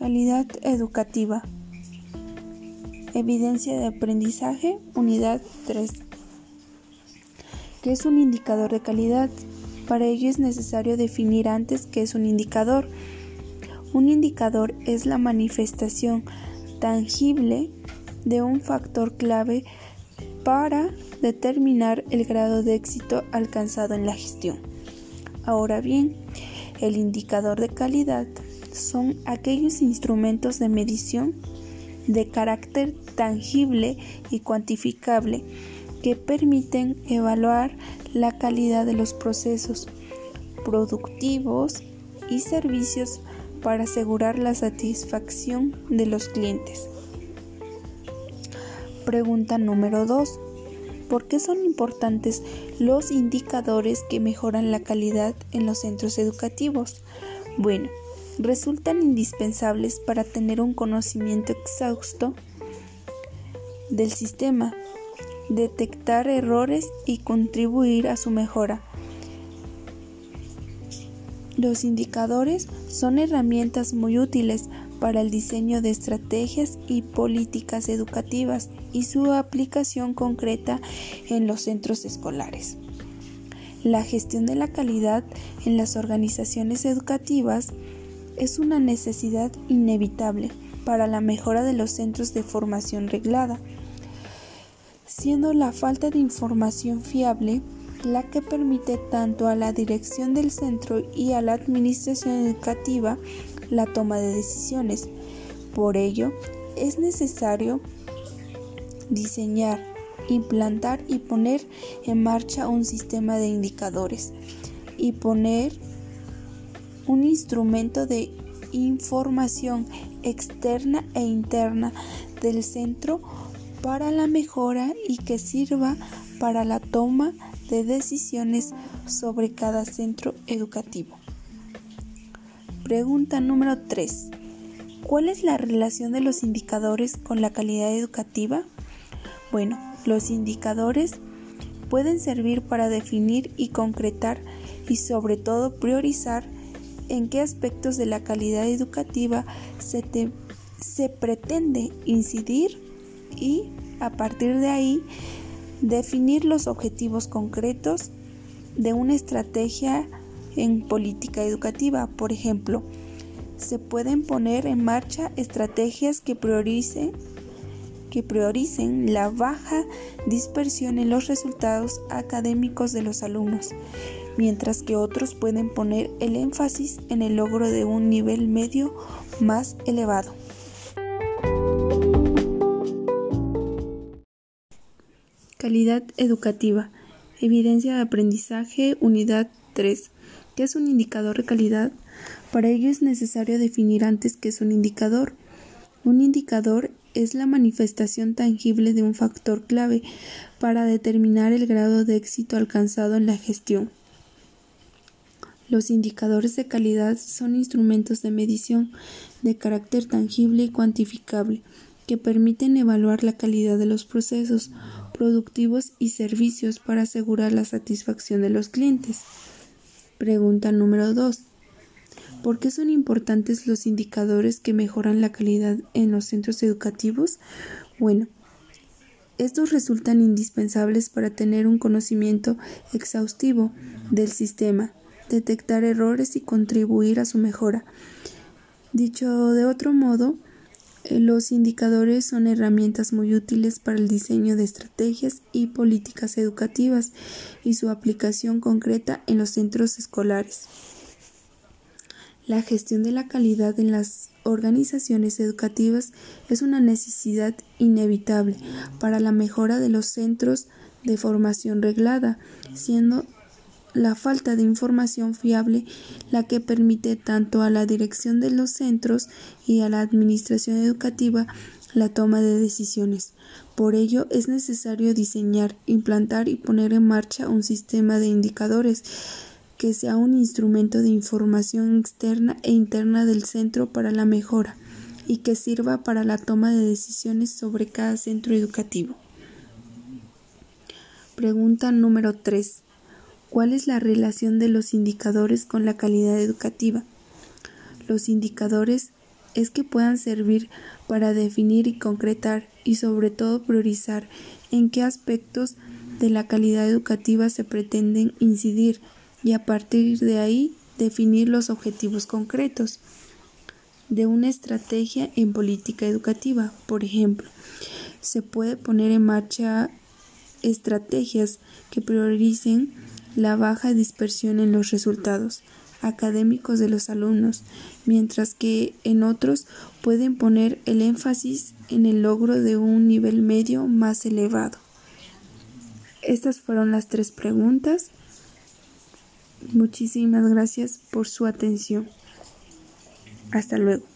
Calidad educativa. Evidencia de aprendizaje, unidad 3. ¿Qué es un indicador de calidad? Para ello es necesario definir antes qué es un indicador. Un indicador es la manifestación tangible de un factor clave para determinar el grado de éxito alcanzado en la gestión. Ahora bien, el indicador de calidad son aquellos instrumentos de medición de carácter tangible y cuantificable que permiten evaluar la calidad de los procesos productivos y servicios para asegurar la satisfacción de los clientes. Pregunta número 2. ¿Por qué son importantes los indicadores que mejoran la calidad en los centros educativos? Bueno, resultan indispensables para tener un conocimiento exhausto del sistema, detectar errores y contribuir a su mejora. Los indicadores son herramientas muy útiles para el diseño de estrategias y políticas educativas y su aplicación concreta en los centros escolares. La gestión de la calidad en las organizaciones educativas es una necesidad inevitable para la mejora de los centros de formación reglada, siendo la falta de información fiable la que permite tanto a la dirección del centro y a la administración educativa la toma de decisiones. Por ello, es necesario diseñar, implantar y poner en marcha un sistema de indicadores y poner un instrumento de información externa e interna del centro para la mejora y que sirva para la toma de decisiones sobre cada centro educativo. Pregunta número 3. ¿Cuál es la relación de los indicadores con la calidad educativa? Bueno, los indicadores pueden servir para definir y concretar y sobre todo priorizar en qué aspectos de la calidad educativa se, se pretende incidir y a partir de ahí definir los objetivos concretos de una estrategia en política educativa. Por ejemplo, se pueden poner en marcha estrategias que prioricen, que prioricen la baja dispersión en los resultados académicos de los alumnos, mientras que otros pueden poner el énfasis en el logro de un nivel medio más elevado. Calidad educativa. Evidencia de aprendizaje, unidad 3. ¿Qué es un indicador de calidad? Para ello es necesario definir antes qué es un indicador. Un indicador es la manifestación tangible de un factor clave para determinar el grado de éxito alcanzado en la gestión. Los indicadores de calidad son instrumentos de medición de carácter tangible y cuantificable que permiten evaluar la calidad de los procesos productivos y servicios para asegurar la satisfacción de los clientes. Pregunta número 2. ¿Por qué son importantes los indicadores que mejoran la calidad en los centros educativos? Bueno, estos resultan indispensables para tener un conocimiento exhaustivo del sistema, detectar errores y contribuir a su mejora. Dicho de otro modo, eh, los indicadores son herramientas muy útiles para el diseño de estrategias y políticas educativas y su aplicación concreta en los centros escolares. La gestión de la calidad en las organizaciones educativas es una necesidad inevitable para la mejora de los centros de formación reglada, siendo la falta de información fiable la que permite tanto a la dirección de los centros y a la administración educativa la toma de decisiones. Por ello es necesario diseñar, implantar y poner en marcha un sistema de indicadores que sea un instrumento de información externa e interna del centro para la mejora y que sirva para la toma de decisiones sobre cada centro educativo. Pregunta número 3. ¿Cuál es la relación de los indicadores con la calidad educativa? Los indicadores es que puedan servir para definir y concretar y sobre todo priorizar en qué aspectos de la calidad educativa se pretenden incidir y a partir de ahí definir los objetivos concretos de una estrategia en política educativa. Por ejemplo, se puede poner en marcha estrategias que prioricen la baja dispersión en los resultados académicos de los alumnos, mientras que en otros pueden poner el énfasis en el logro de un nivel medio más elevado. Estas fueron las tres preguntas. Muchísimas gracias por su atención. Hasta luego.